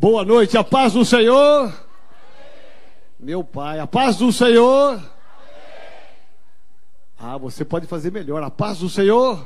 Boa noite, a paz do Senhor. Meu Pai, a paz do Senhor. Ah, você pode fazer melhor. A paz do Senhor.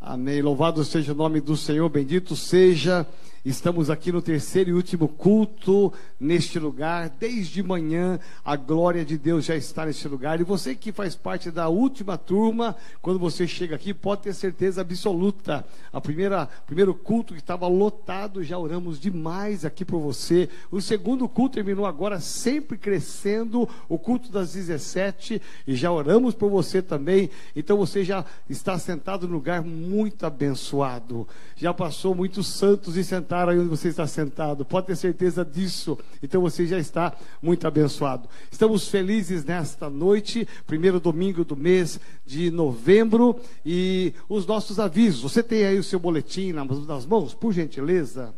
Amém. Louvado seja o nome do Senhor, bendito seja Estamos aqui no terceiro e último culto neste lugar. Desde manhã, a glória de Deus já está neste lugar. E você que faz parte da última turma, quando você chega aqui, pode ter certeza absoluta. A primeira primeiro culto que estava lotado, já oramos demais aqui por você. O segundo culto terminou agora, sempre crescendo. O culto das 17 e já oramos por você também. Então você já está sentado num lugar muito abençoado. Já passou muitos santos e sentados aí onde você está sentado. Pode ter certeza disso. Então você já está muito abençoado. Estamos felizes nesta noite, primeiro domingo do mês de novembro. E os nossos avisos. Você tem aí o seu boletim nas mãos, por gentileza?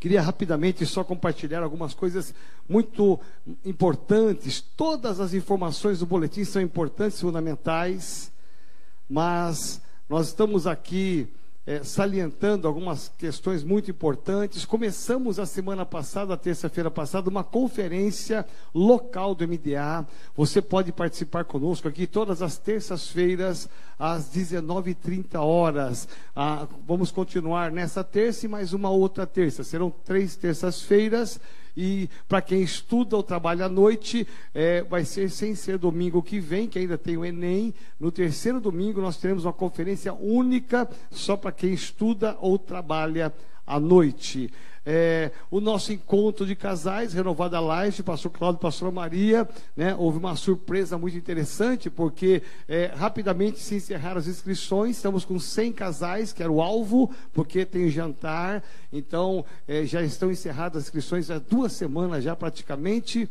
Queria rapidamente só compartilhar algumas coisas muito importantes. Todas as informações do boletim são importantes, fundamentais, mas nós estamos aqui é, salientando algumas questões muito importantes. Começamos a semana passada, terça-feira passada, uma conferência local do MDA. Você pode participar conosco aqui todas as terças-feiras, às 19h30 horas. Ah, vamos continuar nessa terça e mais uma outra terça. Serão três terças-feiras e para quem estuda ou trabalha à noite, é, vai ser sem ser domingo que vem, que ainda tem o Enem. No terceiro domingo, nós teremos uma conferência única só para quem estuda ou trabalha à noite é, o nosso encontro de casais, Renovada Live, pastor Cláudio pastora Maria, né, houve uma surpresa muito interessante, porque é, rapidamente se encerraram as inscrições, estamos com 100 casais, que era o alvo, porque tem jantar, então é, já estão encerradas as inscrições há duas semanas já praticamente,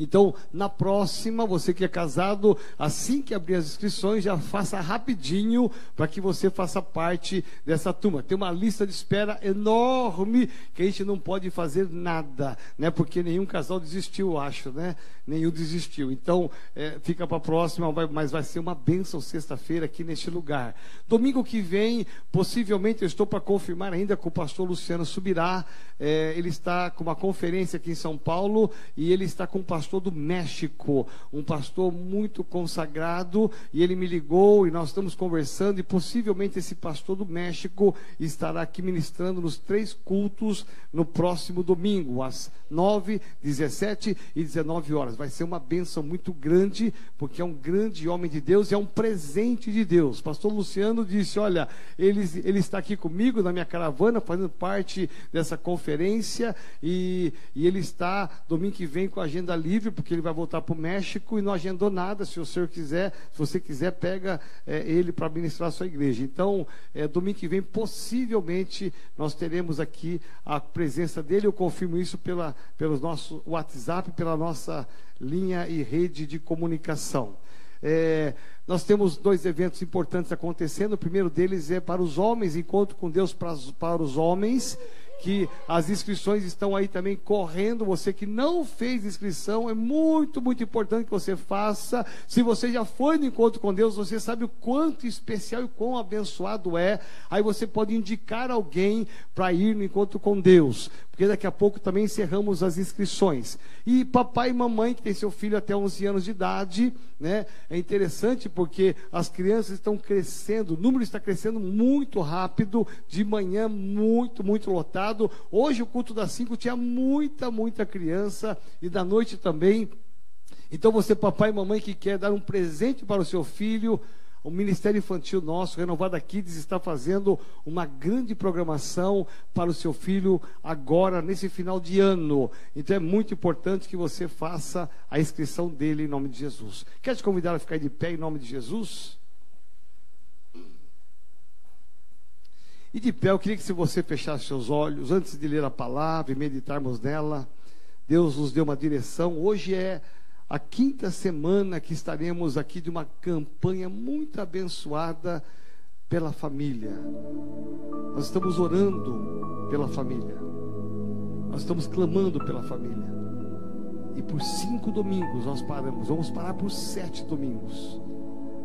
então, na próxima, você que é casado, assim que abrir as inscrições, já faça rapidinho para que você faça parte dessa turma. Tem uma lista de espera enorme que a gente não pode fazer nada, né? Porque nenhum casal desistiu, eu acho, né? Nenhum desistiu. Então, é, fica para a próxima, mas vai ser uma bênção sexta-feira aqui neste lugar. Domingo que vem, possivelmente, eu estou para confirmar ainda com o pastor Luciano Subirá. É, ele está com uma conferência aqui em São Paulo e ele está com o pastor pastor do México, um pastor muito consagrado, e ele me ligou e nós estamos conversando, e possivelmente esse pastor do México estará aqui ministrando nos três cultos no próximo domingo, às 9, 17 e 19 horas. Vai ser uma bênção muito grande, porque é um grande homem de Deus e é um presente de Deus. Pastor Luciano disse: Olha, ele, ele está aqui comigo na minha caravana, fazendo parte dessa conferência, e, e ele está domingo que vem com a agenda livre livre, porque ele vai voltar para o México e não agendou nada. Se o senhor quiser, se você quiser, pega é, ele para administrar a sua igreja. Então, é, domingo que vem, possivelmente, nós teremos aqui a presença dele. Eu confirmo isso pela, pelo nosso WhatsApp, pela nossa linha e rede de comunicação. É, nós temos dois eventos importantes acontecendo. O primeiro deles é para os homens, encontro com Deus para, para os homens que as inscrições estão aí também correndo. Você que não fez inscrição, é muito, muito importante que você faça. Se você já foi no encontro com Deus, você sabe o quanto especial e quão abençoado é. Aí você pode indicar alguém para ir no encontro com Deus, porque daqui a pouco também encerramos as inscrições. E papai e mamãe que tem seu filho até 11 anos de idade, né? É interessante porque as crianças estão crescendo, o número está crescendo muito rápido, de manhã muito, muito lotado. Hoje o culto das 5 tinha muita, muita criança e da noite também. Então você, papai e mamãe que quer dar um presente para o seu filho, o Ministério Infantil nosso, Renovada Kids, está fazendo uma grande programação para o seu filho agora, nesse final de ano. Então é muito importante que você faça a inscrição dele em nome de Jesus. Quer te convidar a ficar de pé em nome de Jesus? E de pé, eu queria que se você fechasse seus olhos, antes de ler a palavra e meditarmos nela, Deus nos deu uma direção. Hoje é a quinta semana que estaremos aqui de uma campanha muito abençoada pela família. Nós estamos orando pela família. Nós estamos clamando pela família. E por cinco domingos nós paramos. Vamos parar por sete domingos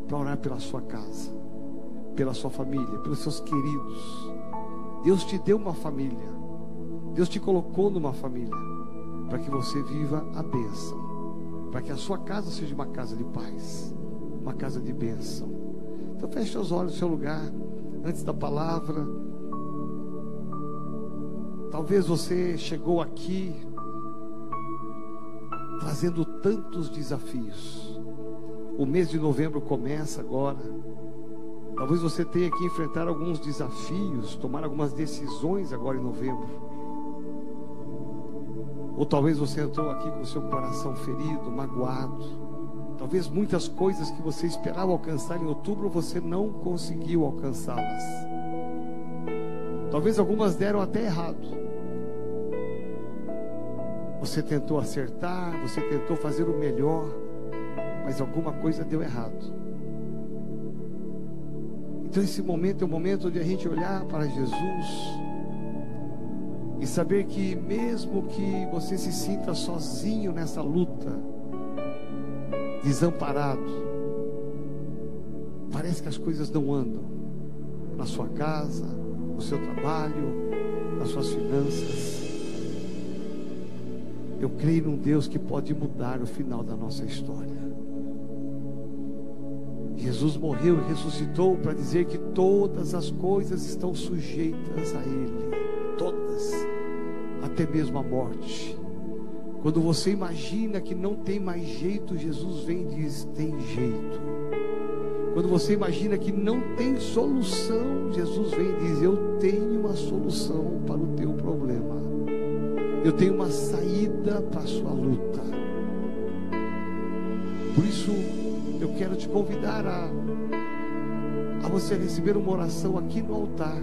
para orar pela sua casa, pela sua família, pelos seus queridos. Deus te deu uma família. Deus te colocou numa família para que você viva a bênção, para que a sua casa seja uma casa de paz, uma casa de bênção. Então feche os olhos no seu lugar, antes da palavra. Talvez você chegou aqui trazendo tantos desafios. O mês de novembro começa agora. Talvez você tenha que enfrentar alguns desafios, tomar algumas decisões agora em novembro. Ou talvez você entrou aqui com seu coração ferido, magoado. Talvez muitas coisas que você esperava alcançar em outubro você não conseguiu alcançá-las. Talvez algumas deram até errado. Você tentou acertar, você tentou fazer o melhor, mas alguma coisa deu errado. Então, esse momento é o momento de a gente olhar para Jesus e saber que, mesmo que você se sinta sozinho nessa luta, desamparado, parece que as coisas não andam na sua casa, no seu trabalho, nas suas finanças. Eu creio num Deus que pode mudar o final da nossa história. Jesus morreu e ressuscitou para dizer que todas as coisas estão sujeitas a Ele. Todas. Até mesmo a morte. Quando você imagina que não tem mais jeito, Jesus vem e diz: tem jeito. Quando você imagina que não tem solução, Jesus vem e diz: eu tenho uma solução para o teu problema. Eu tenho uma saída para a sua luta. Por isso, eu quero te convidar a, a você receber uma oração aqui no altar.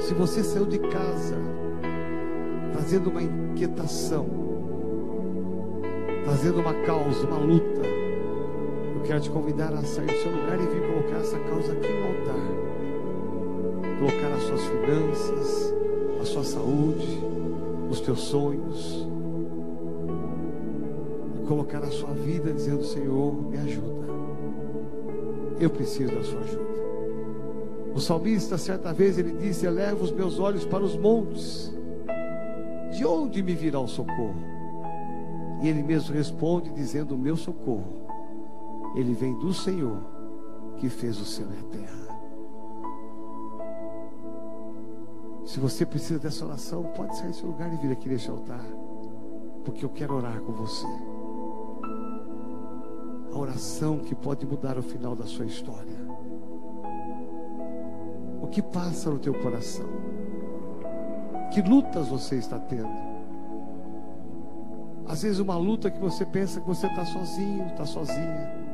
Se você saiu de casa trazendo uma inquietação, trazendo uma causa, uma luta, eu quero te convidar a sair do seu lugar e vir colocar essa causa aqui no altar. Colocar as suas finanças, a sua saúde, os teus sonhos. E colocar a sua vida dizendo: Senhor, me ajuda. Eu preciso da sua ajuda. O salmista, certa vez, ele disse: Eleva os meus olhos para os montes. De onde me virá o socorro? E ele mesmo responde, dizendo: O meu socorro, ele vem do Senhor que fez o céu e a terra. Se você precisa dessa oração, pode sair do seu lugar e vir aqui neste altar, porque eu quero orar com você. A oração que pode mudar o final da sua história. O que passa no teu coração? Que lutas você está tendo? Às vezes uma luta que você pensa que você está sozinho, está sozinha.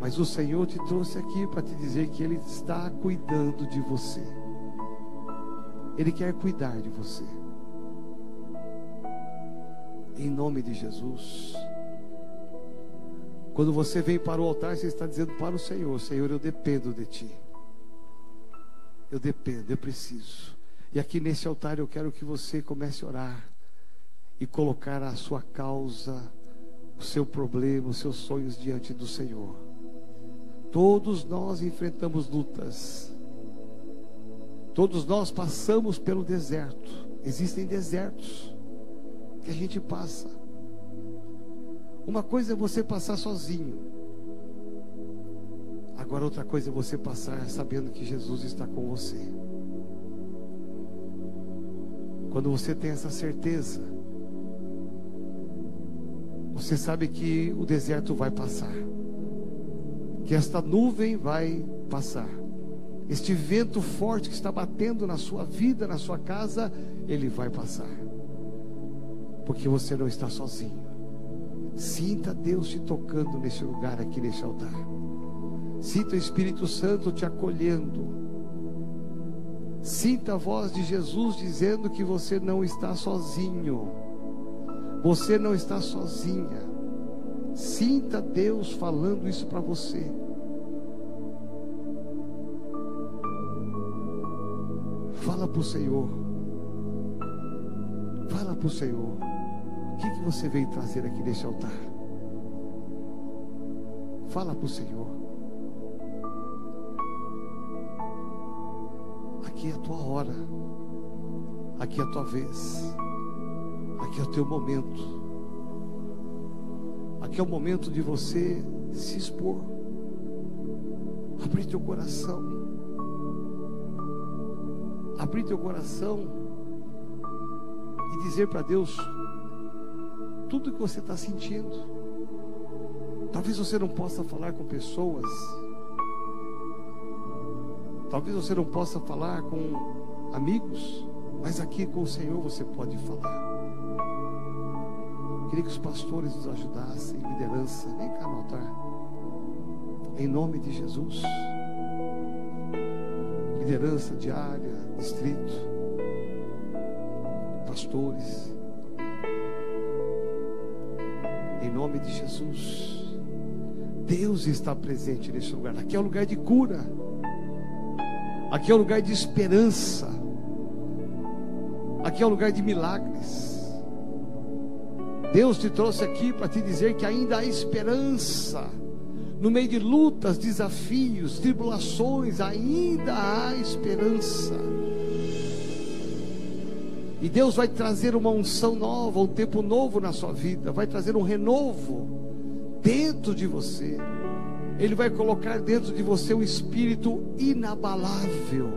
Mas o Senhor te trouxe aqui para te dizer que Ele está cuidando de você. Ele quer cuidar de você. Em nome de Jesus. Quando você vem para o altar, você está dizendo para o Senhor: Senhor, eu dependo de Ti. Eu dependo, eu preciso. E aqui nesse altar eu quero que você comece a orar e colocar a sua causa, o seu problema, os seus sonhos diante do Senhor. Todos nós enfrentamos lutas. Todos nós passamos pelo deserto. Existem desertos que a gente passa. Uma coisa é você passar sozinho. Agora outra coisa é você passar sabendo que Jesus está com você. Quando você tem essa certeza, você sabe que o deserto vai passar. Que esta nuvem vai passar este vento forte que está batendo na sua vida, na sua casa, ele vai passar. Porque você não está sozinho. Sinta Deus te tocando nesse lugar aqui, nesse altar. Sinta o Espírito Santo te acolhendo. Sinta a voz de Jesus dizendo que você não está sozinho. Você não está sozinha. Sinta Deus falando isso para você. Fala para o Senhor. Fala para o Senhor. O que, que você veio trazer aqui nesse altar? Fala para o Senhor. Aqui é a tua hora, aqui é a tua vez, aqui é o teu momento, aqui é o momento de você se expor, abrir teu coração, abrir teu coração e dizer para Deus tudo que você está sentindo. Talvez você não possa falar com pessoas. Talvez você não possa falar com amigos, mas aqui com o Senhor você pode falar. Queria que os pastores nos ajudassem, liderança. Vem cá no altar. Em nome de Jesus. Liderança diária, distrito, pastores. Em nome de Jesus. Deus está presente nesse lugar. Aqui é o lugar de cura. Aqui é o lugar de esperança. Aqui é o lugar de milagres. Deus te trouxe aqui para te dizer que ainda há esperança. No meio de lutas, desafios, tribulações, ainda há esperança. E Deus vai trazer uma unção nova, um tempo novo na sua vida, vai trazer um renovo dentro de você. Ele vai colocar dentro de você um espírito inabalável.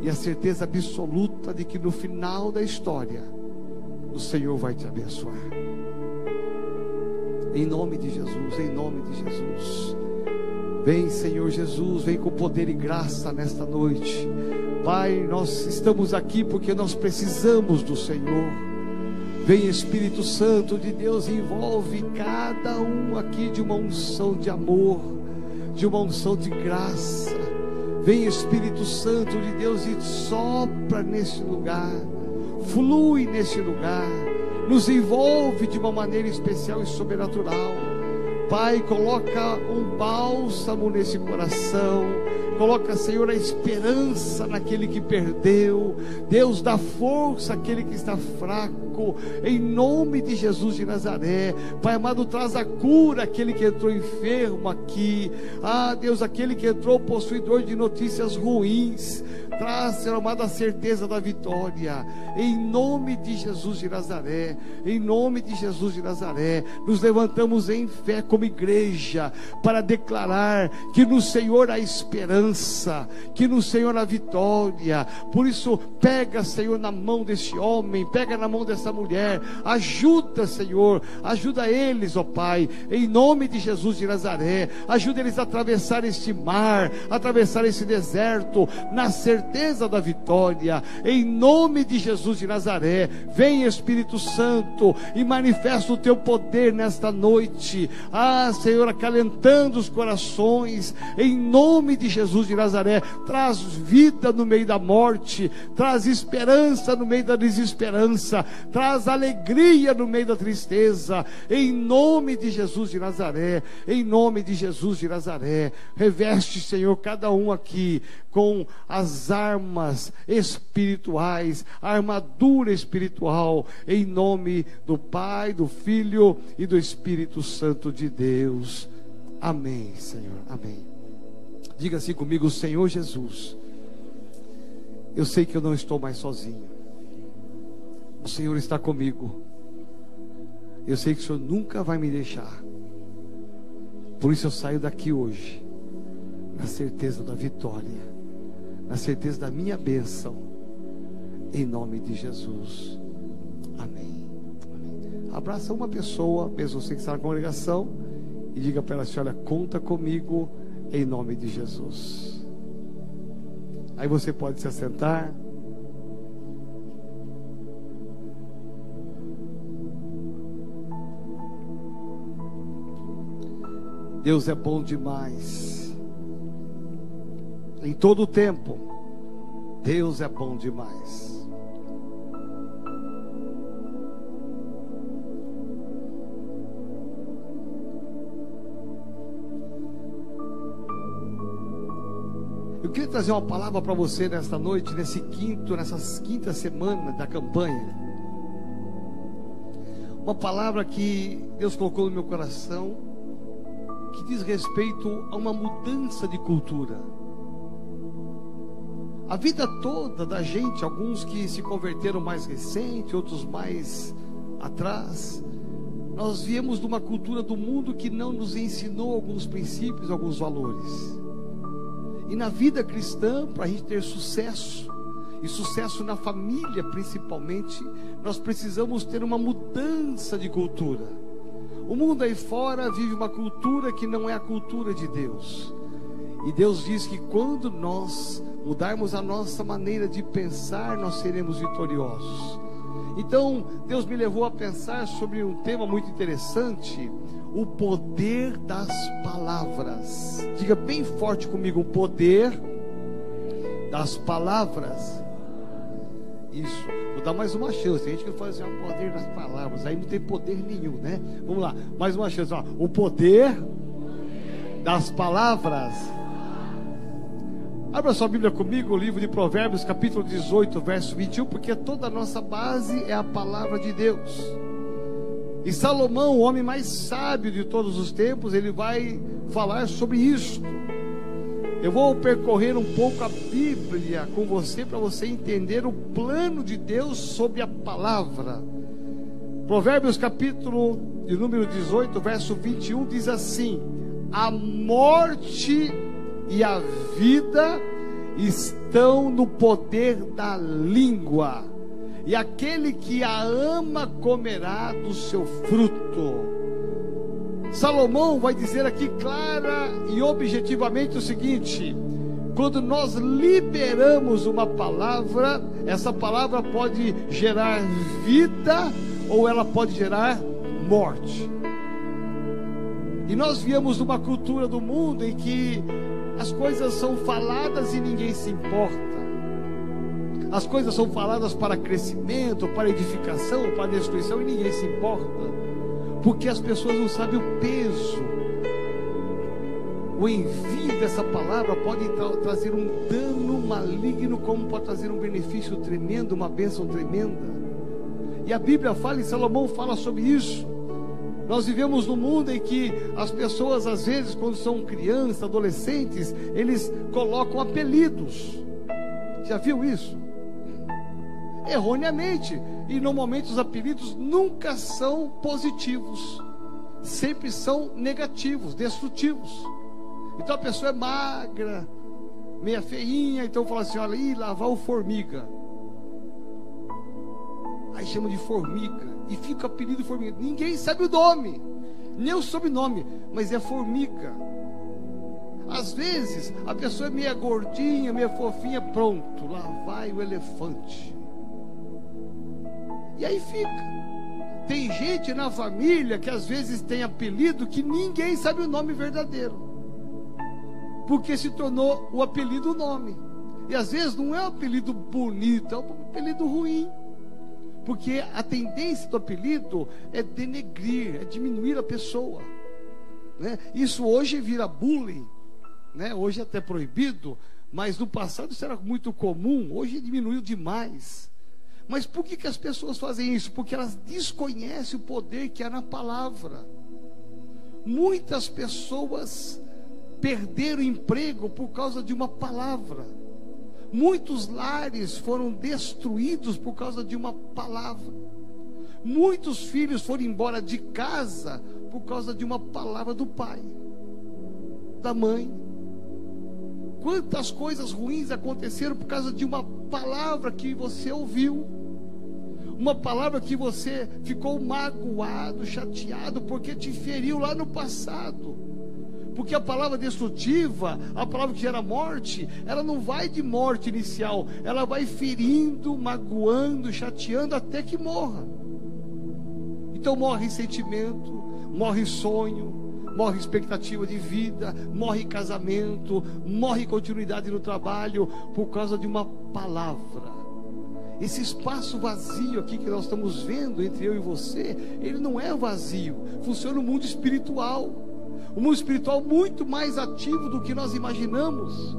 E a certeza absoluta de que no final da história, o Senhor vai te abençoar. Em nome de Jesus, em nome de Jesus. Vem, Senhor Jesus, vem com poder e graça nesta noite. Pai, nós estamos aqui porque nós precisamos do Senhor. Vem Espírito Santo de Deus, envolve cada um aqui de uma unção de amor, de uma unção de graça. Vem Espírito Santo de Deus e sopra nesse lugar, flui nesse lugar, nos envolve de uma maneira especial e sobrenatural. Pai, coloca um bálsamo nesse coração Coloca, Senhor, a esperança naquele que perdeu. Deus dá força àquele que está fraco. Em nome de Jesus de Nazaré. Pai amado, traz a cura àquele que entrou enfermo aqui. Ah, Deus, aquele que entrou possuidor de notícias ruins. Traz, Senhor amado, a certeza da vitória. Em nome de Jesus de Nazaré. Em nome de Jesus de Nazaré. Nos levantamos em fé como igreja para declarar que no Senhor há esperança, que no Senhor há vitória. Por isso, pega, Senhor, na mão desse homem, pega na mão dessa mulher. Ajuda, Senhor. Ajuda eles, ó Pai. Em nome de Jesus de Nazaré. Ajuda eles a atravessar este mar, atravessar esse deserto, na certeza certeza da vitória. Em nome de Jesus de Nazaré, vem Espírito Santo e manifesta o teu poder nesta noite. Ah, Senhor, acalentando os corações. Em nome de Jesus de Nazaré, traz vida no meio da morte, traz esperança no meio da desesperança, traz alegria no meio da tristeza. Em nome de Jesus de Nazaré, em nome de Jesus de Nazaré, reveste, Senhor, cada um aqui com as armas espirituais, armadura espiritual, em nome do Pai, do Filho e do Espírito Santo de Deus. Amém, Senhor. Amém. Diga assim comigo, Senhor Jesus. Eu sei que eu não estou mais sozinho. O Senhor está comigo. Eu sei que o Senhor nunca vai me deixar. Por isso eu saio daqui hoje, na certeza da vitória na certeza da minha bênção, em nome de Jesus. Amém. Amém. Abraça uma pessoa, mesmo você que está na congregação, e diga para ela olha, conta comigo em nome de Jesus. Aí você pode se assentar. Deus é bom demais em todo o tempo. Deus é bom demais. Eu queria trazer uma palavra para você nesta noite, nesse quinto, nessas quinta semana da campanha. Uma palavra que Deus colocou no meu coração, que diz respeito a uma mudança de cultura. A vida toda da gente, alguns que se converteram mais recente, outros mais atrás, nós viemos de uma cultura do mundo que não nos ensinou alguns princípios, alguns valores. E na vida cristã, para a gente ter sucesso, e sucesso na família principalmente, nós precisamos ter uma mudança de cultura. O mundo aí fora vive uma cultura que não é a cultura de Deus. E Deus diz que quando nós mudarmos a nossa maneira de pensar, nós seremos vitoriosos. Então, Deus me levou a pensar sobre um tema muito interessante: o poder das palavras. Diga bem forte comigo: o poder das palavras. Isso, vou dar mais uma chance. Tem gente que fala assim: o poder das palavras, aí não tem poder nenhum, né? Vamos lá, mais uma chance. Ó. O poder das palavras Abra sua Bíblia comigo, o livro de Provérbios, capítulo 18, verso 21, porque toda a nossa base é a palavra de Deus. E Salomão, o homem mais sábio de todos os tempos, ele vai falar sobre isso. Eu vou percorrer um pouco a Bíblia com você para você entender o plano de Deus sobre a palavra. Provérbios capítulo de número 18, verso 21 diz assim: A morte e a vida estão no poder da língua, e aquele que a ama comerá do seu fruto. Salomão vai dizer aqui clara e objetivamente o seguinte: quando nós liberamos uma palavra, essa palavra pode gerar vida ou ela pode gerar morte. E nós viemos de uma cultura do mundo em que as coisas são faladas e ninguém se importa. As coisas são faladas para crescimento, para edificação, para destruição e ninguém se importa. Porque as pessoas não sabem o peso. O envio dessa palavra pode tra trazer um dano maligno, como pode trazer um benefício tremendo, uma bênção tremenda. E a Bíblia fala, e Salomão fala sobre isso. Nós vivemos num mundo em que as pessoas, às vezes, quando são crianças, adolescentes, eles colocam apelidos. Já viu isso? Erroneamente. E normalmente os apelidos nunca são positivos, sempre são negativos, destrutivos. Então a pessoa é magra, meia feinha, então fala assim: olha, ih, lavar o formiga. Aí chama de formiga e fica o apelido formiga. Ninguém sabe o nome, nem o sobrenome, mas é formiga. Às vezes a pessoa é meia gordinha, meia fofinha, pronto, lá vai o elefante. E aí fica. Tem gente na família que às vezes tem apelido que ninguém sabe o nome verdadeiro. Porque se tornou o apelido o nome. E às vezes não é um apelido bonito, é um apelido ruim. Porque a tendência do apelido é denegrir, é diminuir a pessoa. Né? Isso hoje vira bullying, né? hoje é até proibido, mas no passado isso era muito comum, hoje diminuiu demais. Mas por que, que as pessoas fazem isso? Porque elas desconhecem o poder que há na palavra. Muitas pessoas perderam emprego por causa de uma palavra. Muitos lares foram destruídos por causa de uma palavra. Muitos filhos foram embora de casa por causa de uma palavra do pai, da mãe. Quantas coisas ruins aconteceram por causa de uma palavra que você ouviu. Uma palavra que você ficou magoado, chateado, porque te feriu lá no passado. Porque a palavra destrutiva, a palavra que gera morte, ela não vai de morte inicial, ela vai ferindo, magoando, chateando até que morra. Então morre sentimento, morre sonho, morre expectativa de vida, morre casamento, morre continuidade no trabalho por causa de uma palavra. Esse espaço vazio aqui que nós estamos vendo entre eu e você, ele não é vazio, funciona no mundo espiritual o mundo espiritual muito mais ativo do que nós imaginamos.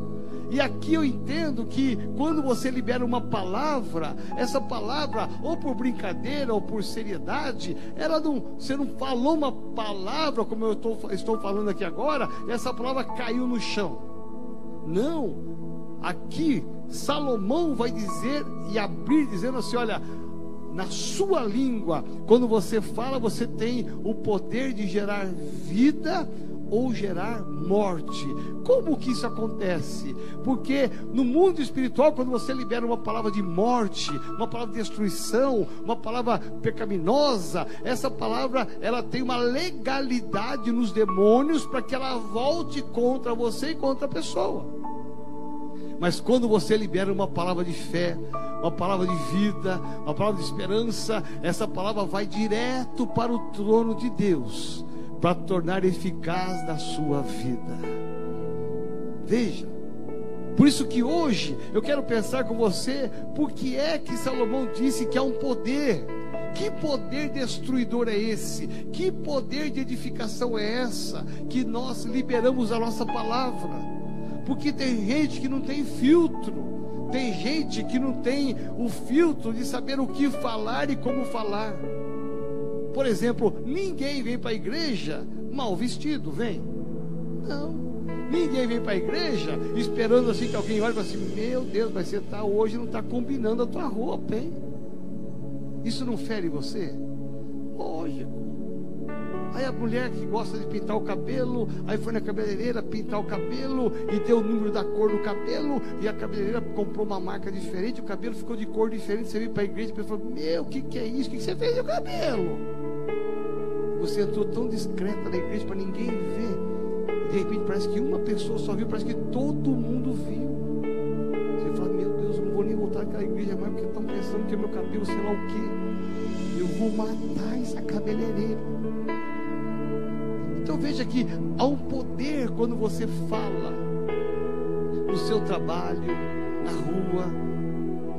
E aqui eu entendo que quando você libera uma palavra, essa palavra, ou por brincadeira ou por seriedade, ela não, você não falou uma palavra como eu estou, estou falando aqui agora, essa palavra caiu no chão. Não. aqui Salomão vai dizer e abrir dizendo assim, olha, na sua língua, quando você fala, você tem o poder de gerar vida ou gerar morte. Como que isso acontece? Porque no mundo espiritual, quando você libera uma palavra de morte, uma palavra de destruição, uma palavra pecaminosa, essa palavra ela tem uma legalidade nos demônios para que ela volte contra você e contra a pessoa. Mas quando você libera uma palavra de fé, uma palavra de vida, uma palavra de esperança, essa palavra vai direto para o trono de Deus para tornar eficaz na sua vida. Veja, por isso que hoje eu quero pensar com você, por que é que Salomão disse que há um poder? Que poder destruidor é esse? Que poder de edificação é essa que nós liberamos a nossa palavra? Porque tem gente que não tem filtro, tem gente que não tem o filtro de saber o que falar e como falar. Por exemplo, ninguém vem para a igreja mal vestido, vem? Não. Ninguém vem para a igreja esperando assim que alguém olhe e fale assim: Meu Deus, mas você tá hoje não está combinando a tua roupa, hein? Isso não fere você? Lógico. Aí a mulher que gosta de pintar o cabelo, aí foi na cabeleireira pintar o cabelo e deu o número da cor do cabelo, e a cabeleireira comprou uma marca diferente, o cabelo ficou de cor diferente. Você veio para a igreja e falou: Meu, o que, que é isso? O que, que você fez no cabelo? Você entrou tão discreta na igreja para ninguém ver. De repente parece que uma pessoa só viu, parece que todo mundo viu. Você fala, meu Deus, eu não vou nem voltar àquela igreja mais, porque estão pensando que é meu cabelo, sei lá o quê. Eu vou matar essa cabeleireira. Então veja que há um poder quando você fala no seu trabalho, na rua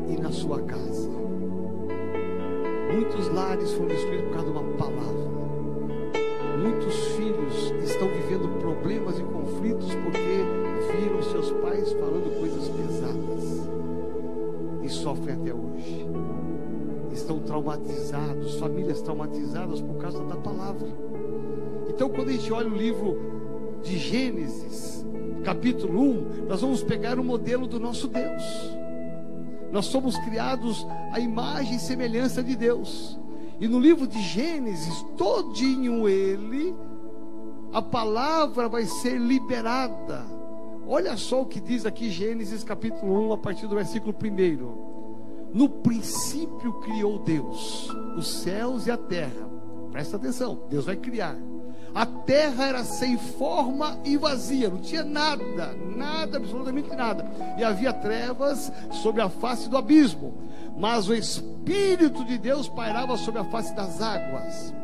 e na sua casa. Muitos lares foram destruídos por causa de uma palavra. Muitos filhos estão vivendo problemas e conflitos porque viram seus pais falando coisas pesadas e sofrem até hoje. Estão traumatizados, famílias traumatizadas por causa da palavra. Então, quando a gente olha o livro de Gênesis, capítulo 1, nós vamos pegar o modelo do nosso Deus. Nós somos criados à imagem e semelhança de Deus. E no livro de Gênesis, todinho ele, a palavra vai ser liberada. Olha só o que diz aqui Gênesis capítulo 1, a partir do versículo 1. No princípio criou Deus os céus e a terra. Presta atenção, Deus vai criar. A terra era sem forma e vazia, não tinha nada, nada, absolutamente nada. E havia trevas sobre a face do abismo, mas o Espírito de Deus pairava sobre a face das águas.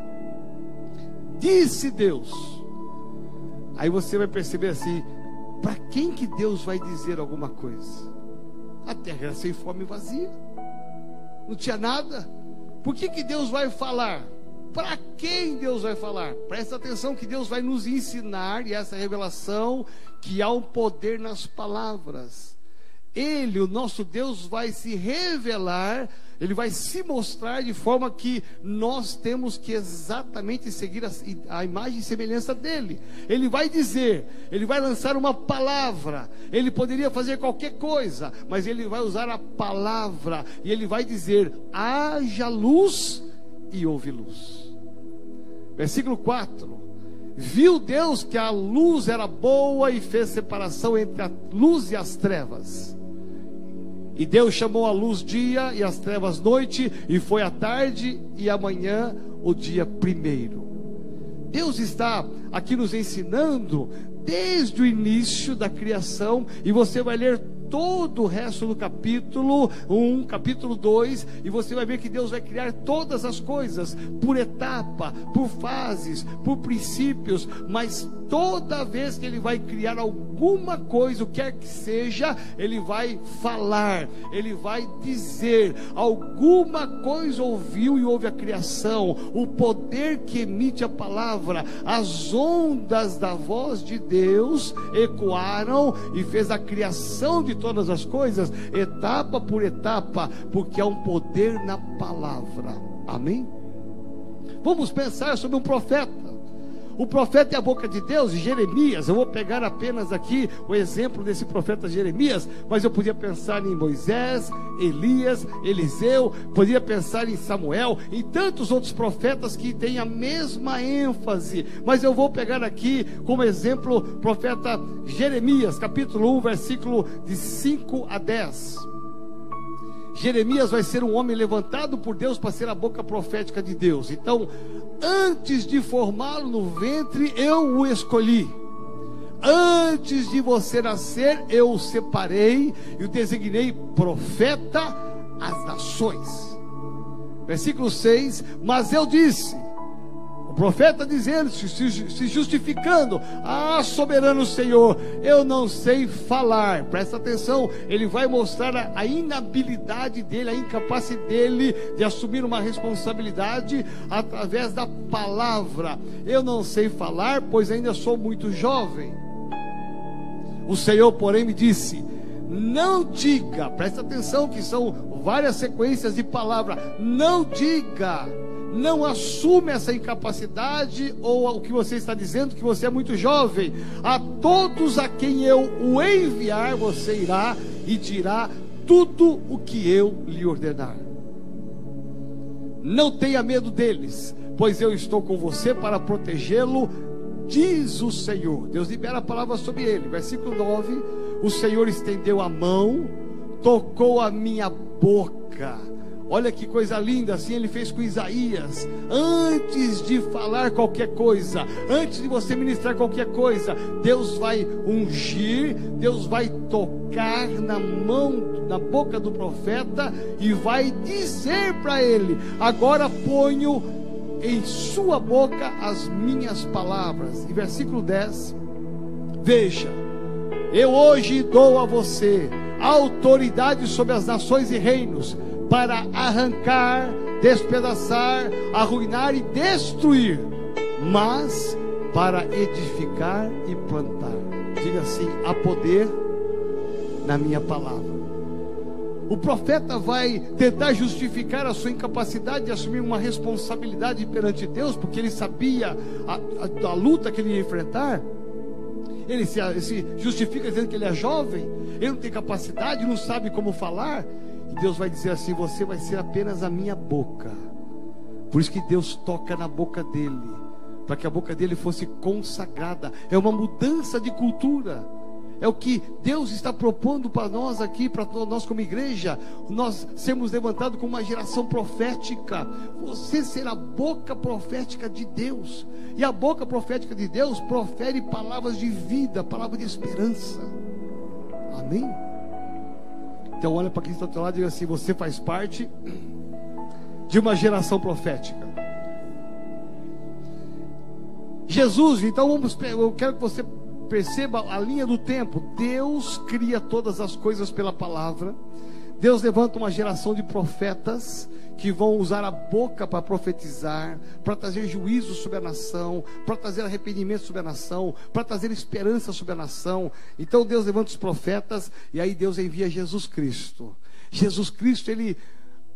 Disse Deus. Aí você vai perceber assim: para quem que Deus vai dizer alguma coisa? A terra era sem forma e vazia, não tinha nada. Por que, que Deus vai falar? Para quem Deus vai falar? Presta atenção que Deus vai nos ensinar, e essa revelação, que há um poder nas palavras. Ele, o nosso Deus, vai se revelar, ele vai se mostrar de forma que nós temos que exatamente seguir a, a, imagem e semelhança dele. Ele vai dizer, ele vai lançar uma palavra, ele poderia fazer qualquer coisa, mas ele vai usar a palavra e ele vai dizer: haja luz e houve luz. Versículo 4: Viu Deus que a luz era boa e fez separação entre a luz e as trevas. E Deus chamou a luz dia e as trevas noite, e foi a tarde e amanhã o dia primeiro. Deus está aqui nos ensinando desde o início da criação, e você vai ler todo o resto do capítulo 1, capítulo 2, e você vai ver que Deus vai criar todas as coisas por etapa, por fases, por princípios, mas toda vez que Ele vai criar alguma coisa, o que quer que seja, Ele vai falar, Ele vai dizer, alguma coisa ouviu e houve a criação, o poder que emite a palavra, as ondas da voz de Deus ecoaram e fez a criação de todas as coisas, etapa por etapa, porque há um poder na palavra. Amém? Vamos pensar sobre um profeta. O profeta é a boca de Deus, Jeremias. Eu vou pegar apenas aqui o exemplo desse profeta Jeremias, mas eu podia pensar em Moisés, Elias, Eliseu, podia pensar em Samuel, em tantos outros profetas que têm a mesma ênfase. Mas eu vou pegar aqui como exemplo o profeta Jeremias, capítulo 1, versículo de 5 a 10. Jeremias vai ser um homem levantado por Deus para ser a boca profética de Deus. Então, antes de formá-lo no ventre, eu o escolhi. Antes de você nascer, eu o separei e o designei profeta às nações. Versículo 6: Mas eu disse, o profeta dizendo, se, justificando, ah, soberano Senhor, eu não sei falar. Presta atenção, ele vai mostrar a, a inabilidade dele, a incapacidade dele de assumir uma responsabilidade através da palavra. Eu não sei falar, pois ainda sou muito jovem. O Senhor, porém, me disse: não diga, presta atenção que são várias sequências de palavra, não diga não assume essa incapacidade ou o que você está dizendo que você é muito jovem. A todos a quem eu o enviar, você irá e dirá tudo o que eu lhe ordenar. Não tenha medo deles, pois eu estou com você para protegê-lo, diz o Senhor. Deus libera a palavra sobre ele. Versículo 9: O Senhor estendeu a mão, tocou a minha boca Olha que coisa linda, assim ele fez com Isaías. Antes de falar qualquer coisa, antes de você ministrar qualquer coisa, Deus vai ungir, Deus vai tocar na mão, na boca do profeta e vai dizer para ele: Agora ponho em sua boca as minhas palavras. E versículo 10: Veja, eu hoje dou a você autoridade sobre as nações e reinos para arrancar, despedaçar, arruinar e destruir, mas para edificar e plantar. Diga assim: há poder na minha palavra. O profeta vai tentar justificar a sua incapacidade de assumir uma responsabilidade perante Deus, porque ele sabia a, a, a luta que ele ia enfrentar. Ele se, se justifica dizendo que ele é jovem, ele não tem capacidade, não sabe como falar. E Deus vai dizer assim: Você vai ser apenas a minha boca. Por isso que Deus toca na boca dele, para que a boca dele fosse consagrada. É uma mudança de cultura. É o que Deus está propondo para nós aqui, para nós como igreja, nós sermos levantados como uma geração profética. Você ser a boca profética de Deus. E a boca profética de Deus profere palavras de vida, palavras de esperança. Amém? Então olha para quem está do teu lado e diga assim: você faz parte de uma geração profética. Jesus, então vamos, eu quero que você perceba a linha do tempo. Deus cria todas as coisas pela palavra. Deus levanta uma geração de profetas que vão usar a boca para profetizar, para trazer juízo sobre a nação, para trazer arrependimento sobre a nação, para trazer esperança sobre a nação. Então Deus levanta os profetas e aí Deus envia Jesus Cristo. Jesus Cristo, ele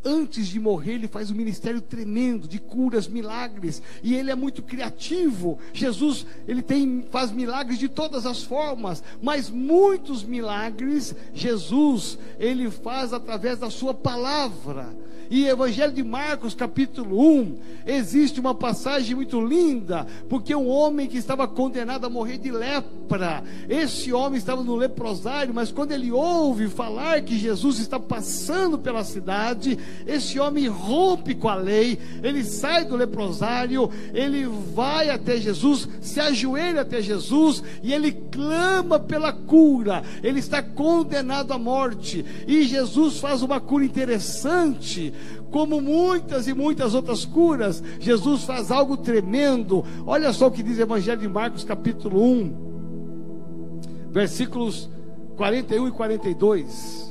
antes de morrer, ele faz um ministério tremendo de curas, milagres, e ele é muito criativo. Jesus, ele tem faz milagres de todas as formas, mas muitos milagres Jesus, ele faz através da sua palavra. E Evangelho de Marcos, capítulo 1, existe uma passagem muito linda, porque um homem que estava condenado a morrer de lepra, esse homem estava no leprosário, mas quando ele ouve falar que Jesus está passando pela cidade, esse homem rompe com a lei, ele sai do leprosário, ele vai até Jesus, se ajoelha até Jesus e ele clama pela cura. Ele está condenado à morte e Jesus faz uma cura interessante como muitas e muitas outras curas, Jesus faz algo tremendo. Olha só o que diz o Evangelho de Marcos, capítulo 1, versículos 41 e 42.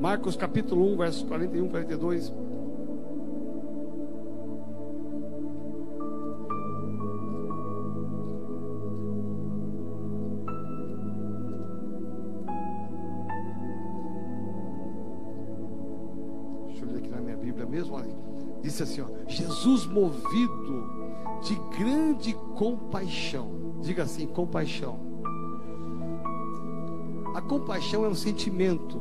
Marcos capítulo 1, versos 41 e 42. Disse assim: ó, Jesus movido de grande compaixão. Diga assim: compaixão. A compaixão é um sentimento.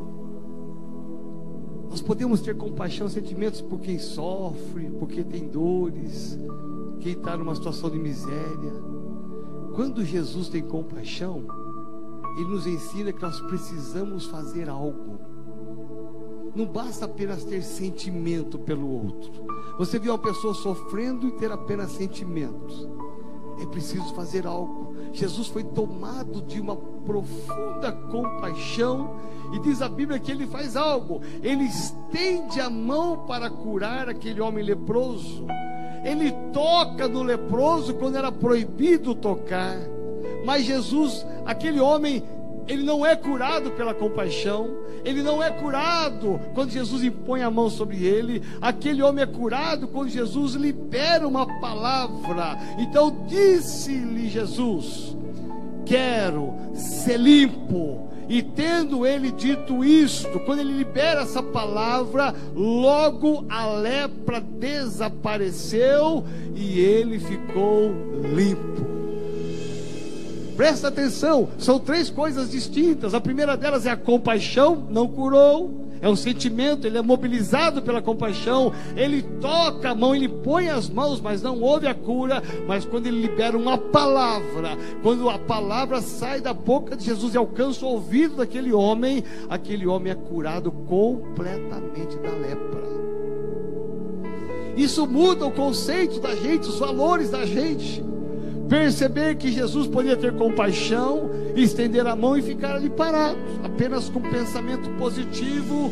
Nós podemos ter compaixão, sentimentos por quem sofre, porque tem dores, quem está numa situação de miséria. Quando Jesus tem compaixão, Ele nos ensina que nós precisamos fazer algo. Não basta apenas ter sentimento pelo outro. Você viu uma pessoa sofrendo e ter apenas sentimentos. É preciso fazer algo. Jesus foi tomado de uma profunda compaixão e diz a Bíblia que ele faz algo. Ele estende a mão para curar aquele homem leproso. Ele toca no leproso quando era proibido tocar. Mas Jesus, aquele homem, ele não é curado pela compaixão, ele não é curado quando Jesus impõe a mão sobre ele, aquele homem é curado quando Jesus libera uma palavra. Então disse-lhe Jesus: Quero ser limpo. E tendo ele dito isto, quando ele libera essa palavra, logo a lepra desapareceu e ele ficou limpo. Presta atenção, são três coisas distintas. A primeira delas é a compaixão, não curou. É um sentimento, ele é mobilizado pela compaixão, ele toca a mão, ele põe as mãos, mas não houve a cura. Mas quando ele libera uma palavra, quando a palavra sai da boca de Jesus e alcança o ouvido daquele homem, aquele homem é curado completamente da lepra. Isso muda o conceito da gente, os valores da gente perceber que Jesus podia ter compaixão, estender a mão e ficar ali parado, apenas com pensamento positivo,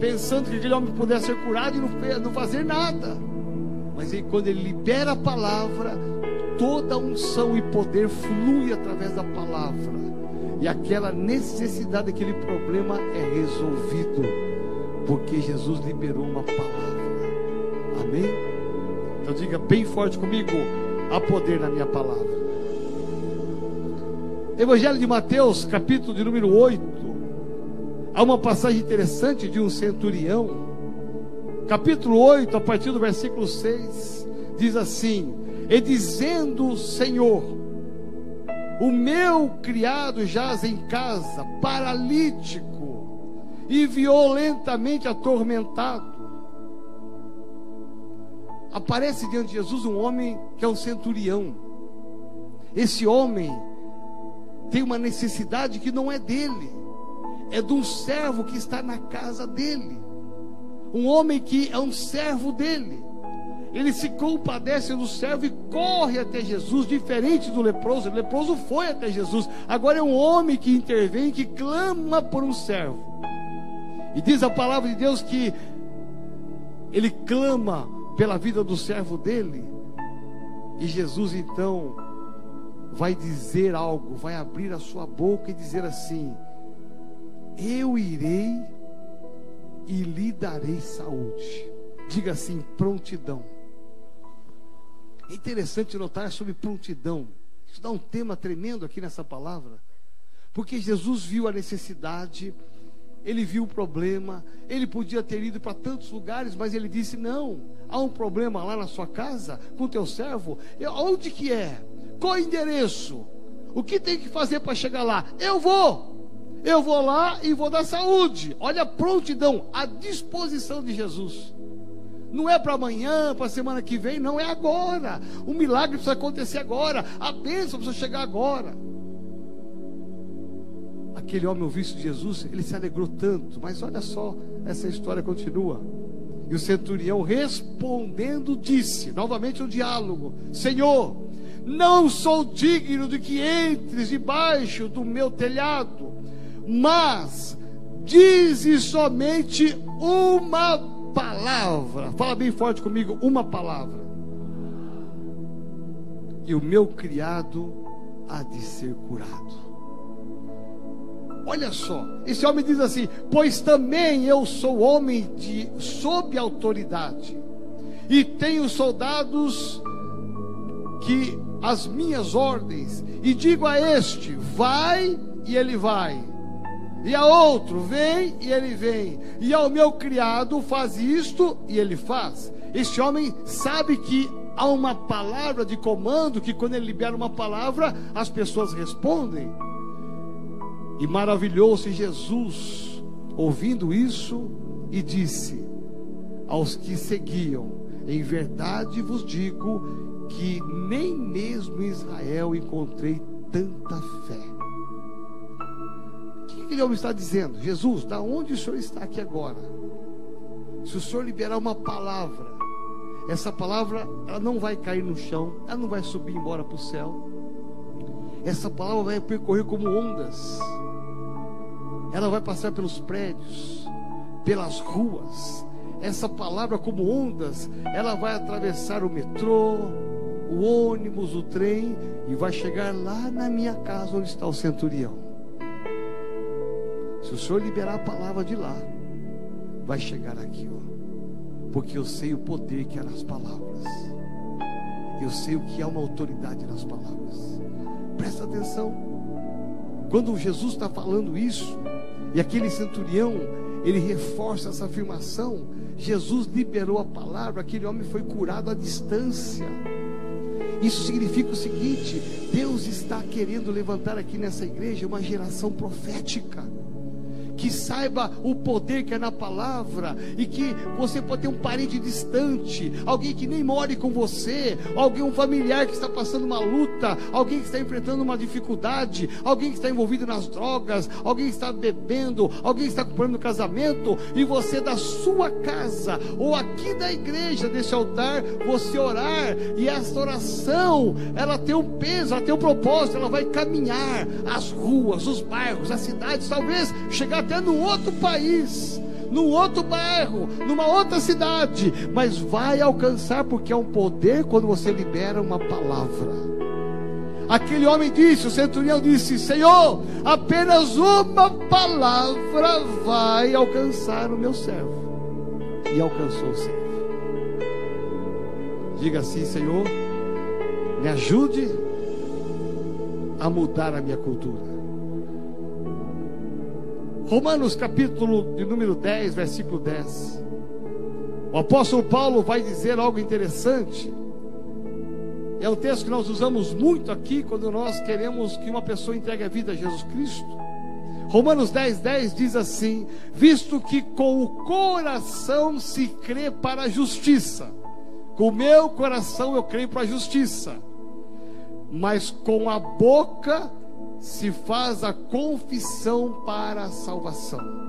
pensando que aquele homem pudesse ser curado e não, não fazer nada. Mas aí, quando ele libera a palavra, toda a unção e poder flui através da palavra, e aquela necessidade, aquele problema é resolvido, porque Jesus liberou uma palavra. Amém? Então diga bem forte comigo há poder na minha palavra. Evangelho de Mateus, capítulo de número 8. Há uma passagem interessante de um centurião. Capítulo 8, a partir do versículo 6, diz assim: E dizendo, Senhor, o meu criado jaz em casa, paralítico e violentamente atormentado aparece diante de Jesus um homem que é um centurião. Esse homem tem uma necessidade que não é dele, é de um servo que está na casa dele. Um homem que é um servo dele. Ele se compadece do servo e corre até Jesus, diferente do leproso. O leproso foi até Jesus. Agora é um homem que intervém, que clama por um servo. E diz a palavra de Deus que ele clama pela vida do servo dele. E Jesus então vai dizer algo, vai abrir a sua boca e dizer assim: Eu irei e lhe darei saúde. Diga assim: prontidão. É interessante notar sobre prontidão. Isso dá um tema tremendo aqui nessa palavra. Porque Jesus viu a necessidade ele viu o problema, ele podia ter ido para tantos lugares, mas ele disse: Não, há um problema lá na sua casa com teu servo. Eu, onde que é? Qual é o endereço? O que tem que fazer para chegar lá? Eu vou. Eu vou lá e vou dar saúde. Olha a prontidão, a disposição de Jesus. Não é para amanhã, para semana que vem, não é agora. O milagre precisa acontecer agora. A bênção precisa chegar agora aquele homem ouviu isso de Jesus, ele se alegrou tanto. Mas olha só, essa história continua. E o centurião respondendo disse, novamente um diálogo: Senhor, não sou digno de que entres debaixo do meu telhado, mas dize somente uma palavra. Fala bem forte comigo, uma palavra. E o meu criado há de ser curado. Olha só, esse homem diz assim: Pois também eu sou homem de sob autoridade, e tenho soldados que as minhas ordens, e digo a este: Vai, e ele vai, e a outro: Vem, e ele vem, e ao meu criado: Faz isto, e ele faz. Esse homem sabe que há uma palavra de comando que quando ele libera uma palavra, as pessoas respondem. E maravilhou-se Jesus ouvindo isso e disse aos que seguiam: Em verdade vos digo que nem mesmo em Israel encontrei tanta fé. O que aquele homem está dizendo? Jesus, da onde o senhor está aqui agora? Se o senhor liberar uma palavra, essa palavra ela não vai cair no chão, ela não vai subir embora para o céu. Essa palavra vai percorrer como ondas. Ela vai passar pelos prédios, pelas ruas. Essa palavra como ondas, ela vai atravessar o metrô, o ônibus, o trem e vai chegar lá na minha casa onde está o centurião. Se o Senhor liberar a palavra de lá, vai chegar aqui, ó. Porque eu sei o poder que há nas palavras. Eu sei o que há uma autoridade nas palavras. Presta atenção. Quando Jesus está falando isso, e aquele centurião, ele reforça essa afirmação. Jesus liberou a palavra, aquele homem foi curado à distância. Isso significa o seguinte: Deus está querendo levantar aqui nessa igreja uma geração profética que saiba o poder que é na palavra e que você pode ter um parente distante, alguém que nem more com você, alguém um familiar que está passando uma luta, alguém que está enfrentando uma dificuldade, alguém que está envolvido nas drogas, alguém que está bebendo, alguém que está comprando casamento e você da sua casa ou aqui da igreja desse altar, você orar e essa oração, ela tem um peso, ela tem um propósito, ela vai caminhar as ruas, os bairros, as cidades, talvez chegar até no outro país, num outro bairro, numa outra cidade, mas vai alcançar porque é um poder quando você libera uma palavra. Aquele homem disse, o centurião disse: Senhor, apenas uma palavra vai alcançar o meu servo. E alcançou o servo. Diga assim, Senhor, me ajude a mudar a minha cultura. Romanos capítulo de número 10, versículo 10. O apóstolo Paulo vai dizer algo interessante. É um texto que nós usamos muito aqui quando nós queremos que uma pessoa entregue a vida a Jesus Cristo. Romanos 10, 10 diz assim: Visto que com o coração se crê para a justiça, com o meu coração eu creio para a justiça, mas com a boca se faz a confissão para a salvação.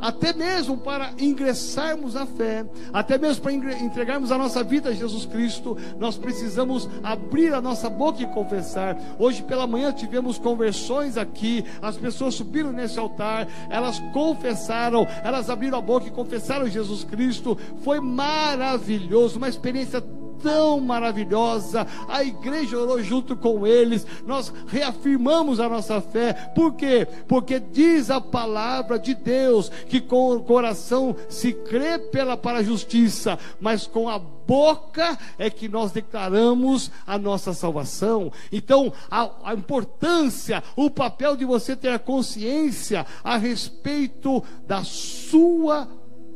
Até mesmo para ingressarmos na fé, até mesmo para entregarmos a nossa vida a Jesus Cristo, nós precisamos abrir a nossa boca e confessar. Hoje pela manhã tivemos conversões aqui, as pessoas subiram nesse altar, elas confessaram, elas abriram a boca e confessaram Jesus Cristo. Foi maravilhoso, uma experiência tão maravilhosa. A igreja orou junto com eles. Nós reafirmamos a nossa fé. Por quê? Porque diz a palavra de Deus que com o coração se crê pela para a justiça, mas com a boca é que nós declaramos a nossa salvação. Então, a, a importância, o papel de você ter a consciência a respeito da sua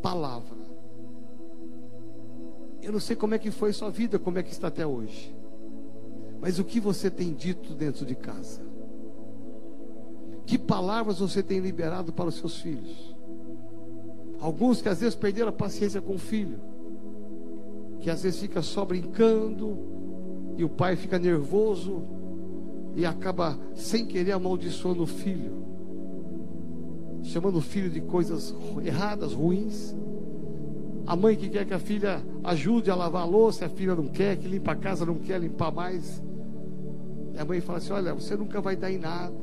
palavra. Eu não sei como é que foi sua vida, como é que está até hoje. Mas o que você tem dito dentro de casa? Que palavras você tem liberado para os seus filhos? Alguns que às vezes perderam a paciência com o filho, que às vezes fica só brincando e o pai fica nervoso e acaba sem querer amaldiçoando o filho, chamando o filho de coisas erradas, ruins. A mãe que quer que a filha ajude a lavar a louça, a filha não quer, que limpa a casa, não quer limpar mais. E a mãe fala assim: Olha, você nunca vai dar em nada,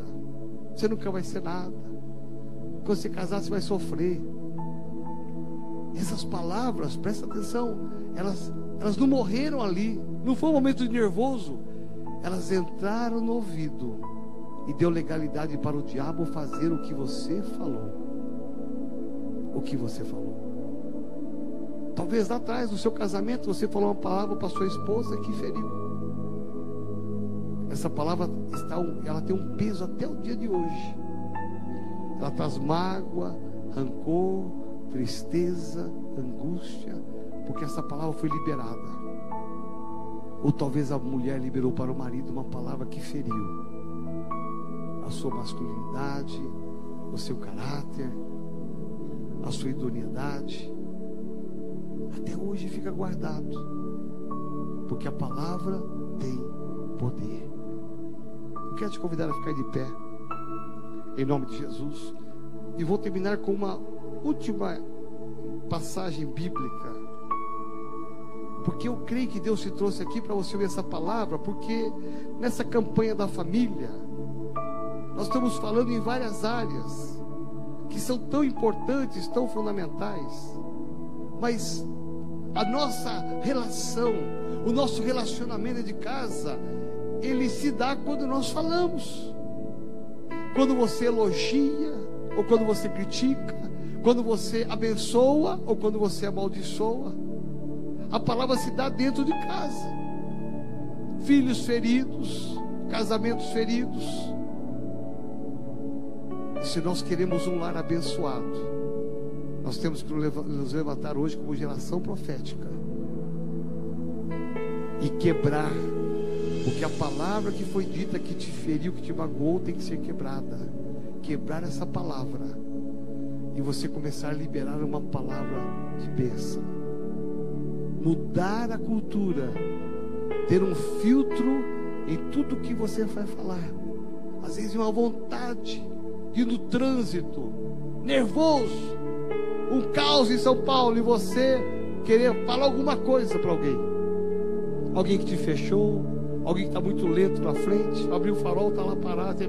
você nunca vai ser nada. Quando você casar, você vai sofrer. Essas palavras, presta atenção, elas, elas não morreram ali, não foi um momento nervoso, elas entraram no ouvido e deu legalidade para o diabo fazer o que você falou. O que você falou. Talvez lá atrás, no seu casamento, você falou uma palavra para sua esposa que feriu. Essa palavra está, ela tem um peso até o dia de hoje. Ela traz mágoa, rancor, tristeza, angústia, porque essa palavra foi liberada. Ou talvez a mulher liberou para o marido uma palavra que feriu a sua masculinidade, o seu caráter, a sua idoneidade. Até hoje fica guardado, porque a palavra tem poder. Eu quero te convidar a ficar de pé, em nome de Jesus, e vou terminar com uma última passagem bíblica. Porque eu creio que Deus te trouxe aqui para você ouvir essa palavra, porque nessa campanha da família, nós estamos falando em várias áreas que são tão importantes, tão fundamentais, mas a nossa relação, o nosso relacionamento de casa, ele se dá quando nós falamos. Quando você elogia, ou quando você critica, quando você abençoa, ou quando você amaldiçoa a palavra se dá dentro de casa. Filhos feridos, casamentos feridos. E se nós queremos um lar abençoado, nós temos que nos levantar hoje como geração profética e quebrar, porque a palavra que foi dita que te feriu, que te magoou, tem que ser quebrada. Quebrar essa palavra e você começar a liberar uma palavra de bênção mudar a cultura, ter um filtro em tudo que você vai falar. Às vezes uma vontade de ir no trânsito, nervoso, um caos em São Paulo e você querer falar alguma coisa para alguém. Alguém que te fechou, alguém que está muito lento na frente, abriu o farol, está lá parado, você...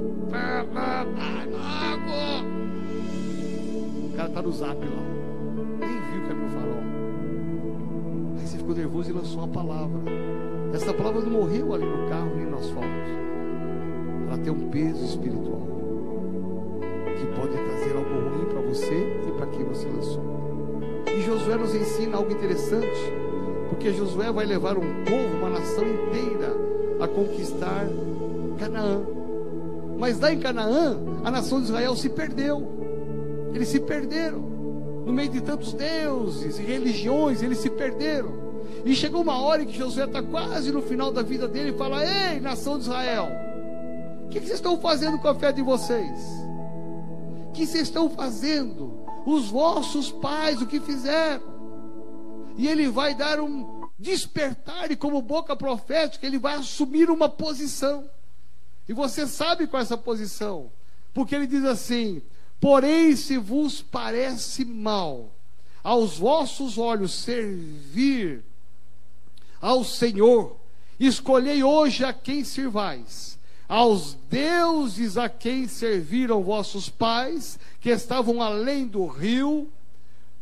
o cara está no zap lá. ficou nervoso e lançou uma palavra. Essa palavra não morreu ali no carro nem no asfalto. Ela tem um peso espiritual que pode trazer algo ruim para você e quem você lançou. E Josué nos ensina algo interessante, porque Josué vai levar um povo, uma nação inteira, a conquistar Canaã. Mas lá em Canaã, a nação de Israel se perdeu. Eles se perderam. No meio de tantos deuses e religiões, eles se perderam. E chegou uma hora em que Josué está quase no final da vida dele e fala: Ei, nação de Israel, o que, que vocês estão fazendo com a fé de vocês? O que vocês estão fazendo? Os vossos pais, o que fizeram? E ele vai dar um despertar, e como boca profética, ele vai assumir uma posição. E você sabe qual é essa posição? Porque ele diz assim: Porém, se vos parece mal aos vossos olhos servir ao Senhor. Escolhei hoje a quem servais, aos deuses a quem serviram vossos pais, que estavam além do rio,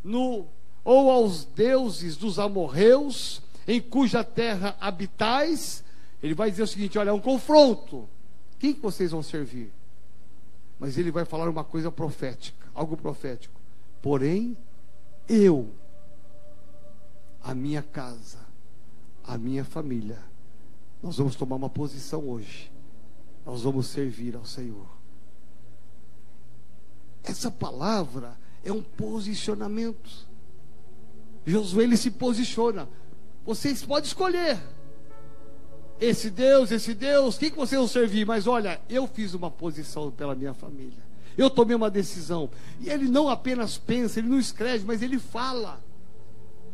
no, ou aos deuses dos amorreus, em cuja terra habitais. Ele vai dizer o seguinte: olha, é um confronto. Quem que vocês vão servir? Mas ele vai falar uma coisa profética, algo profético. Porém, eu, a minha casa, a minha família, nós vamos tomar uma posição hoje. Nós vamos servir ao Senhor. Essa palavra é um posicionamento. Josué ele se posiciona. Vocês podem escolher. Esse Deus, esse Deus, quem que vocês vão servir? Mas olha, eu fiz uma posição pela minha família. Eu tomei uma decisão. E ele não apenas pensa, ele não escreve, mas ele fala.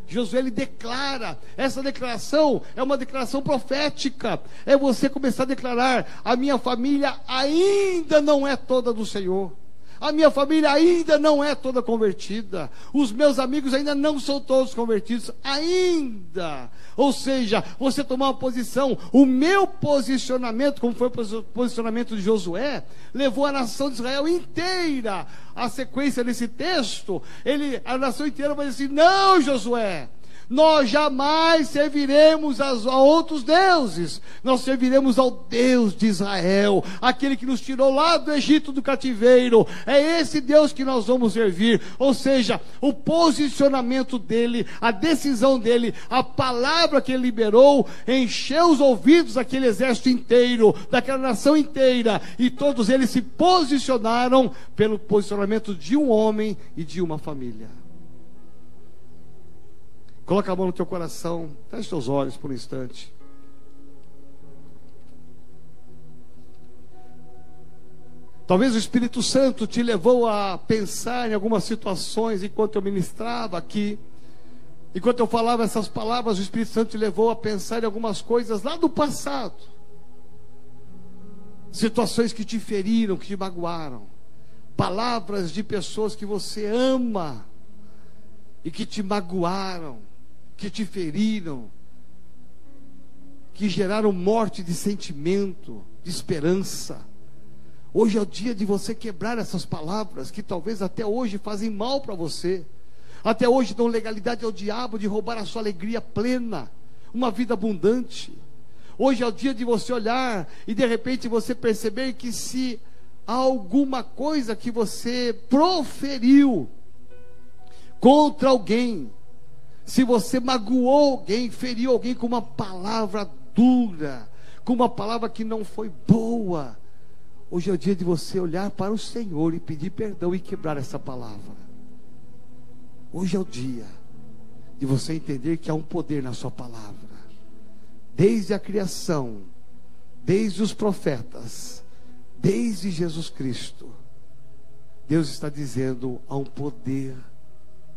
Josué ele declara, essa declaração é uma declaração profética. É você começar a declarar: a minha família ainda não é toda do Senhor. A minha família ainda não é toda convertida. Os meus amigos ainda não são todos convertidos. Ainda. Ou seja, você tomar uma posição. O meu posicionamento, como foi o posicionamento de Josué, levou a nação de Israel inteira. A sequência desse texto, ele, a nação inteira vai dizer assim: não, Josué. Nós jamais serviremos a outros deuses. Nós serviremos ao Deus de Israel, aquele que nos tirou lá do Egito do cativeiro. É esse Deus que nós vamos servir. Ou seja, o posicionamento dele, a decisão dele, a palavra que ele liberou, encheu os ouvidos daquele exército inteiro, daquela nação inteira, e todos eles se posicionaram pelo posicionamento de um homem e de uma família. Coloca a mão no teu coração, feche teus olhos por um instante. Talvez o Espírito Santo te levou a pensar em algumas situações enquanto eu ministrava aqui. Enquanto eu falava essas palavras, o Espírito Santo te levou a pensar em algumas coisas lá do passado. Situações que te feriram, que te magoaram. Palavras de pessoas que você ama e que te magoaram, que te feriram, que geraram morte de sentimento, de esperança. Hoje é o dia de você quebrar essas palavras que talvez até hoje fazem mal para você. Até hoje dão legalidade ao diabo de roubar a sua alegria plena, uma vida abundante. Hoje é o dia de você olhar e de repente você perceber que se há alguma coisa que você proferiu contra alguém, se você magoou alguém, feriu alguém com uma palavra dura, com uma palavra que não foi boa, Hoje é o dia de você olhar para o Senhor e pedir perdão e quebrar essa palavra. Hoje é o dia de você entender que há um poder na sua palavra. Desde a criação, desde os profetas, desde Jesus Cristo, Deus está dizendo: há um poder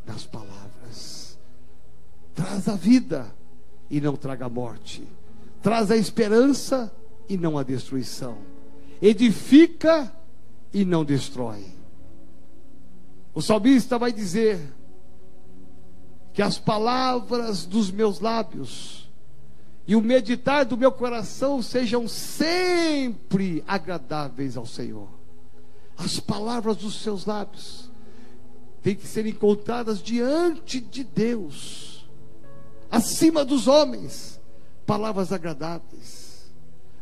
nas palavras. Traz a vida e não traga a morte. Traz a esperança e não a destruição edifica e não destrói. O salmista vai dizer que as palavras dos meus lábios e o meditar do meu coração sejam sempre agradáveis ao Senhor. As palavras dos seus lábios têm que ser encontradas diante de Deus, acima dos homens, palavras agradáveis.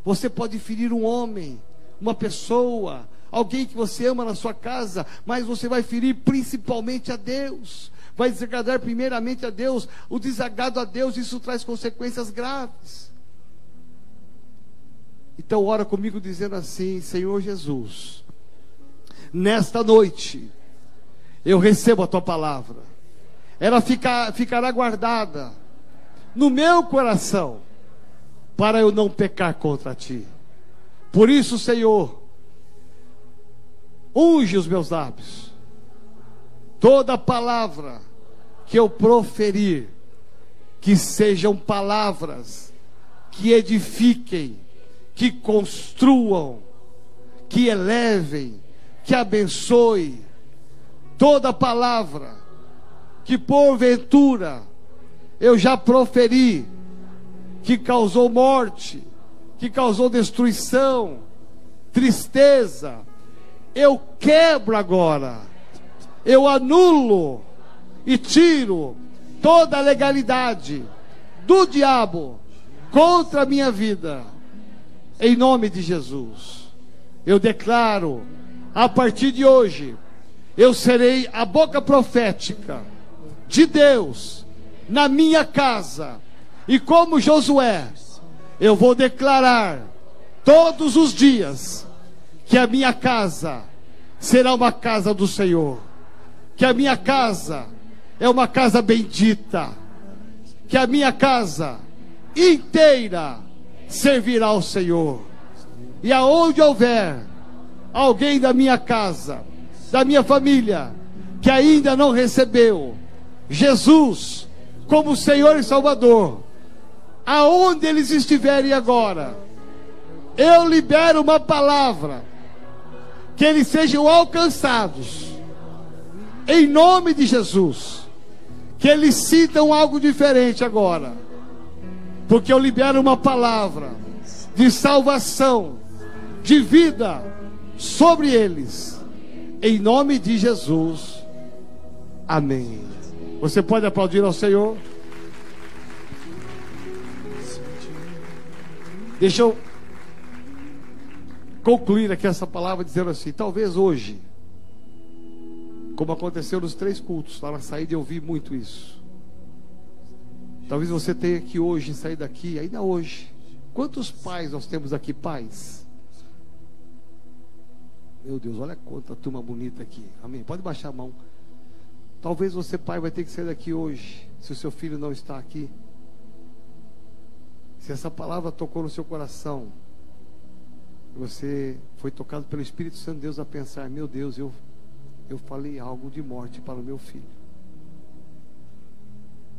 Você pode ferir um homem, uma pessoa, alguém que você ama na sua casa, mas você vai ferir principalmente a Deus. Vai desagradar primeiramente a Deus. O desagrado a Deus, isso traz consequências graves. Então, ora comigo dizendo assim: Senhor Jesus, nesta noite, eu recebo a tua palavra, ela ficar, ficará guardada no meu coração, para eu não pecar contra ti. Por isso, Senhor, unge os meus lábios. Toda palavra que eu proferir, que sejam palavras que edifiquem, que construam, que elevem, que abençoe. Toda palavra que porventura eu já proferi, que causou morte, que causou destruição, tristeza, eu quebro agora, eu anulo e tiro toda a legalidade do diabo contra a minha vida, em nome de Jesus. Eu declaro, a partir de hoje, eu serei a boca profética de Deus na minha casa, e como Josué, eu vou declarar todos os dias que a minha casa será uma casa do Senhor, que a minha casa é uma casa bendita, que a minha casa inteira servirá ao Senhor. E aonde houver alguém da minha casa, da minha família, que ainda não recebeu Jesus como Senhor e Salvador, aonde eles estiverem agora, eu libero uma palavra, que eles sejam alcançados, em nome de Jesus, que eles sintam algo diferente agora, porque eu libero uma palavra de salvação, de vida sobre eles, em nome de Jesus, amém. Você pode aplaudir ao Senhor? Deixa eu concluir aqui essa palavra dizendo assim: talvez hoje, como aconteceu nos três cultos, lá na saída eu ouvi muito isso. Talvez você tenha que hoje sair daqui, ainda hoje. Quantos pais nós temos aqui, pais? Meu Deus, olha quanta turma bonita aqui. Amém. Pode baixar a mão. Talvez você, pai, vai ter que sair daqui hoje, se o seu filho não está aqui. Se essa palavra tocou no seu coração, você foi tocado pelo Espírito Santo de Deus a pensar: meu Deus, eu, eu falei algo de morte para o meu filho.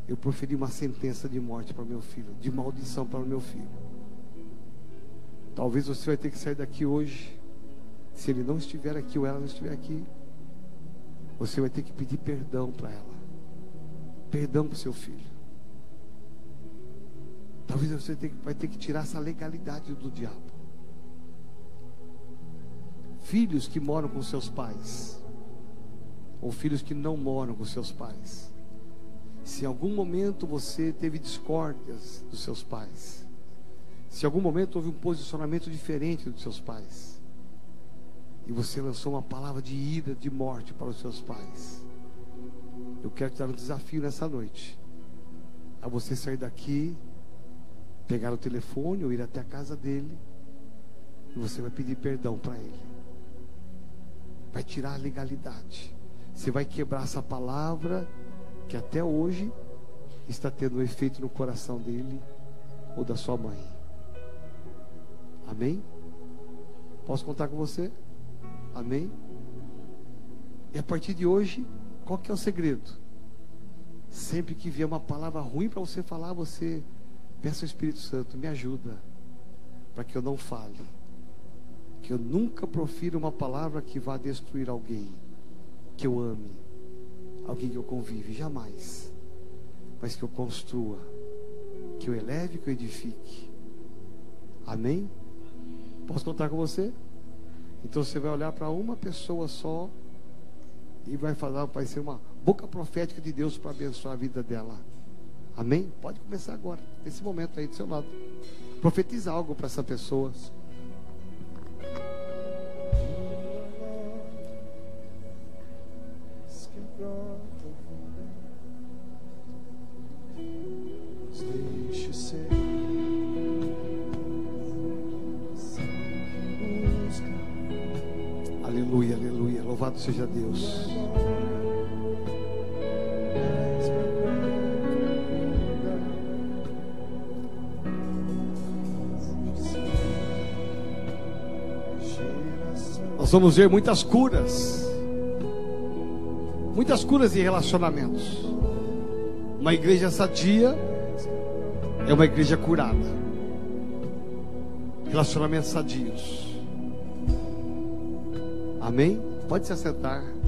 Eu proferi uma sentença de morte para o meu filho, de maldição para o meu filho. Talvez você vai ter que sair daqui hoje, se ele não estiver aqui ou ela não estiver aqui, você vai ter que pedir perdão para ela. Perdão para o seu filho. Talvez você vai ter que tirar essa legalidade do diabo. Filhos que moram com seus pais, ou filhos que não moram com seus pais. Se em algum momento você teve discórdias dos seus pais, se em algum momento houve um posicionamento diferente dos seus pais, e você lançou uma palavra de ira, de morte para os seus pais. Eu quero te dar um desafio nessa noite. A você sair daqui, pegar o telefone ou ir até a casa dele. E você vai pedir perdão para ele. Vai tirar a legalidade. Você vai quebrar essa palavra que até hoje está tendo um efeito no coração dele ou da sua mãe. Amém? Posso contar com você? Amém? E a partir de hoje, qual que é o segredo? Sempre que vier uma palavra ruim para você falar, você peça ao Espírito Santo, me ajuda, para que eu não fale. Que eu nunca profira uma palavra que vá destruir alguém que eu ame, alguém que eu convive, jamais. Mas que eu construa, que eu eleve, que eu edifique. Amém? Posso contar com você? Então você vai olhar para uma pessoa só e vai falar, vai ser uma boca profética de Deus para abençoar a vida dela. Amém? Pode começar agora, nesse momento aí do seu lado. Profetiza algo para essa pessoa. Seja Deus. Nós vamos ver muitas curas. Muitas curas em relacionamentos. Uma igreja sadia é uma igreja curada. Relacionamentos sadios. Amém? Pode se assentar.